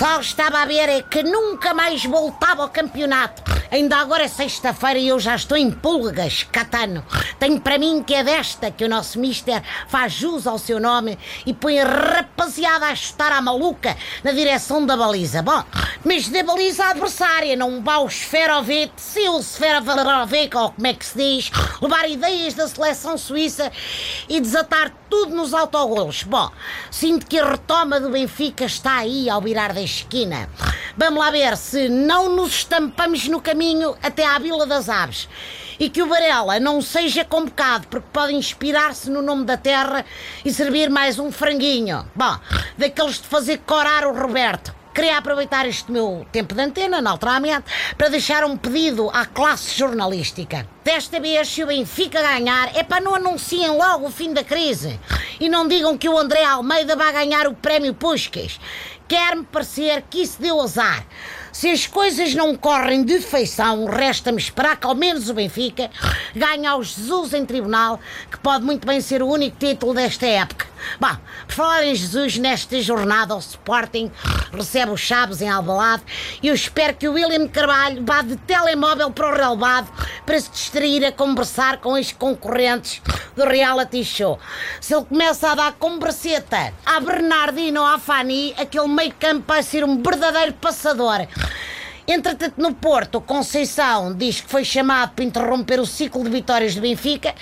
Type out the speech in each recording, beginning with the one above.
mal estava a ver é que nunca mais voltava ao campeonato. Ainda agora é sexta-feira e eu já estou em pulgas, Catano. Tenho para mim que é desta que o nosso mister faz jus ao seu nome e põe a rapaziada a chutar à maluca na direção da baliza. Bom, mas da baliza adversária, não vá o Sferovic, se o Sferovic, ou como é que se diz, levar ideias da seleção suíça e desatar tudo nos autogolos. Bom, sinto que a retoma do Benfica está aí ao virar da esquina. Vamos lá ver se não nos estampamos no caminho até à Vila das Aves. E que o Varela não seja convocado, porque pode inspirar-se no nome da terra e servir mais um franguinho. Bom, daqueles de fazer corar o Roberto. Queria aproveitar este meu tempo de antena, naturalmente, para deixar um pedido à classe jornalística. Desta vez, se o Benfica ganhar, é para não anunciem logo o fim da crise. E não digam que o André Almeida vai ganhar o prémio Puscas. Quer-me parecer que isso deu azar. Se as coisas não correm de feição, resta-me esperar que ao menos o Benfica ganhe ao Jesus em tribunal, que pode muito bem ser o único título desta época. Bom, por falar em Jesus, nesta jornada o Sporting recebe os Chaves em Alvalade e eu espero que o William Carvalho vá de telemóvel para o relevado para se distrair a conversar com os concorrentes do reality show. Se ele começa a dar converseta à Bernardino ou à Fanny, aquele meio campo vai ser um verdadeiro passador. Entretanto, no Porto, Conceição diz que foi chamado para interromper o ciclo de vitórias do Benfica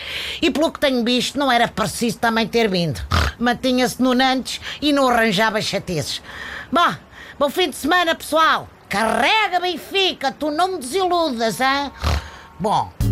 e, pelo que tenho visto, não era preciso também ter vindo. Mantinha-se no Nantes e não arranjava chateces. Bom, bom fim de semana, pessoal. Carrega, Benfica, tu não me desiludas, hein? Bom.